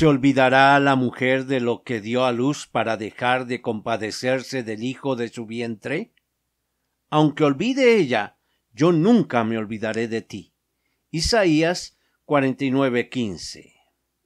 ¿Se olvidará la mujer de lo que dio a luz para dejar de compadecerse del hijo de su vientre? Aunque olvide ella, yo nunca me olvidaré de ti. Isaías 49:15.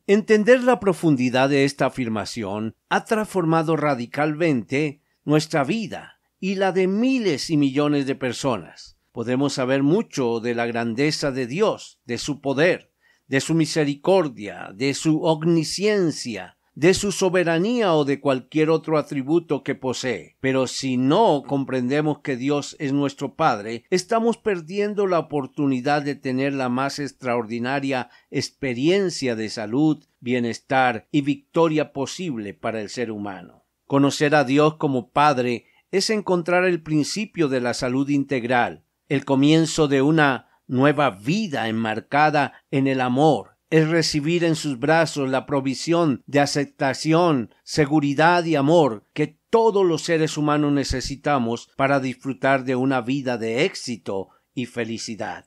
Entender la profundidad de esta afirmación ha transformado radicalmente nuestra vida y la de miles y millones de personas. Podemos saber mucho de la grandeza de Dios, de su poder, de su misericordia, de su omnisciencia, de su soberanía o de cualquier otro atributo que posee. Pero si no comprendemos que Dios es nuestro Padre, estamos perdiendo la oportunidad de tener la más extraordinaria experiencia de salud, bienestar y victoria posible para el ser humano. Conocer a Dios como Padre es encontrar el principio de la salud integral, el comienzo de una nueva vida enmarcada en el amor, es recibir en sus brazos la provisión de aceptación, seguridad y amor que todos los seres humanos necesitamos para disfrutar de una vida de éxito y felicidad.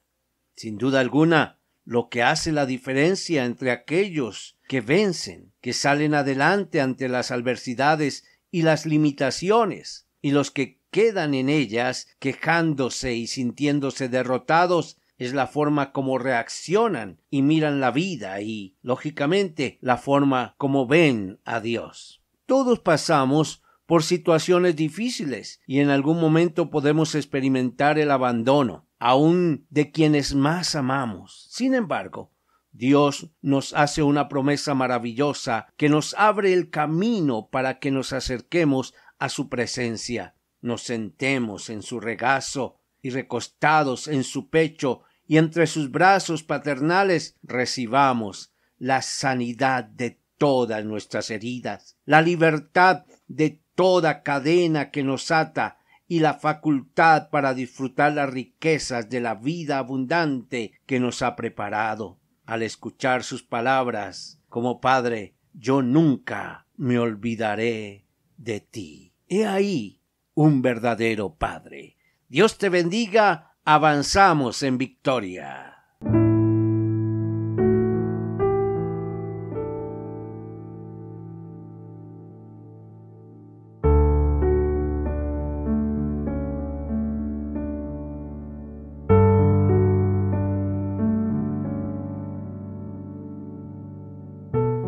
Sin duda alguna, lo que hace la diferencia entre aquellos que vencen, que salen adelante ante las adversidades y las limitaciones, y los que quedan en ellas quejándose y sintiéndose derrotados es la forma como reaccionan y miran la vida y, lógicamente, la forma como ven a Dios. Todos pasamos por situaciones difíciles y en algún momento podemos experimentar el abandono, aun de quienes más amamos. Sin embargo, Dios nos hace una promesa maravillosa que nos abre el camino para que nos acerquemos a su presencia, nos sentemos en su regazo y recostados en su pecho y entre sus brazos paternales recibamos la sanidad de todas nuestras heridas, la libertad de toda cadena que nos ata y la facultad para disfrutar las riquezas de la vida abundante que nos ha preparado. Al escuchar sus palabras, como Padre, yo nunca me olvidaré de ti. He ahí un verdadero Padre. Dios te bendiga avanzamos en victoria.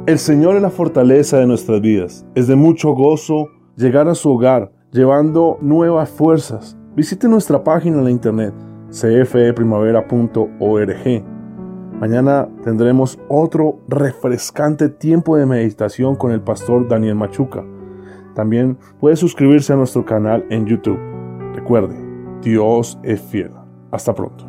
El Señor es la fortaleza de nuestras vidas. Es de mucho gozo llegar a su hogar llevando nuevas fuerzas. Visite nuestra página en la internet cfeprimavera.org. Mañana tendremos otro refrescante tiempo de meditación con el pastor Daniel Machuca. También puede suscribirse a nuestro canal en YouTube. Recuerde, Dios es fiel. Hasta pronto.